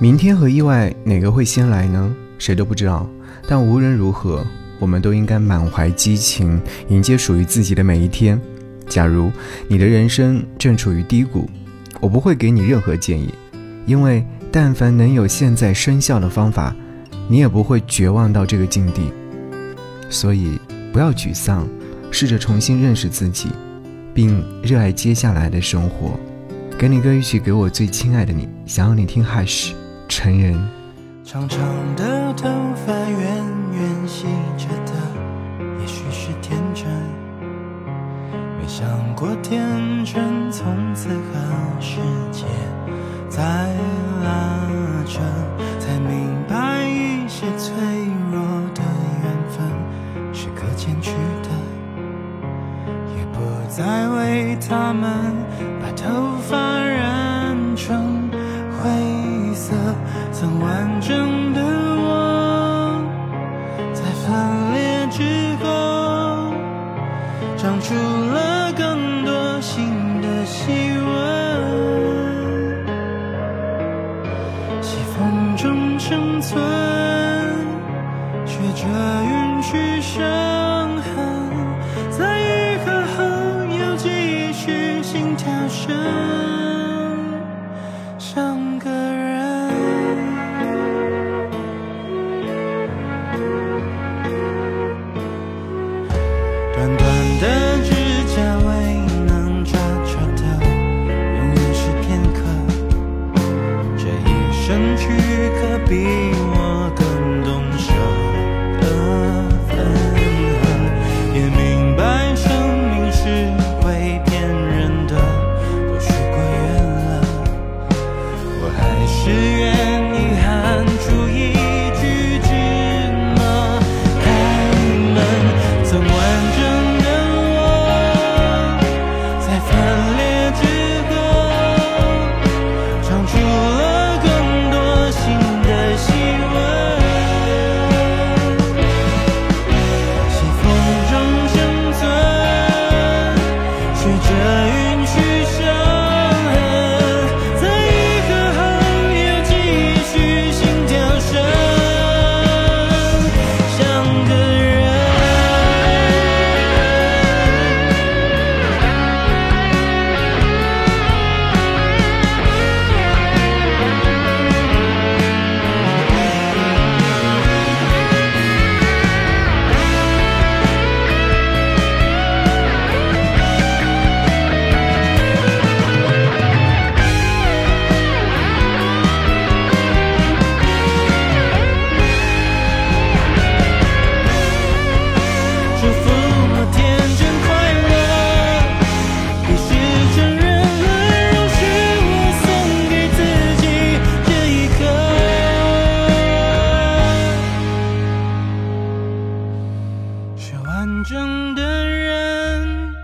明天和意外哪个会先来呢？谁都不知道。但无论如何，我们都应该满怀激情，迎接属于自己的每一天。假如你的人生正处于低谷，我不会给你任何建议，因为但凡能有现在生效的方法，你也不会绝望到这个境地。所以不要沮丧，试着重新认识自己，并热爱接下来的生活。给你歌一曲，给我最亲爱的你，想要你听 Hush。成人，长长的头发，圆圆细着的，也许是天真。没想过天真，从此和世界在拉扯，才明白一些脆弱的缘分是可坚持的，也不再为他们把头发染色。曾完整的我，在分裂之后，长出了更多新的细纹，西风中生存，学着允许伤痕，在愈合后又继续心跳声。去隔壁。完整的人，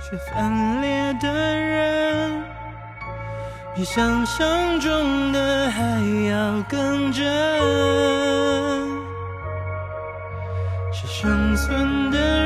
是分裂的人，比想象中的还要更真，是生存的。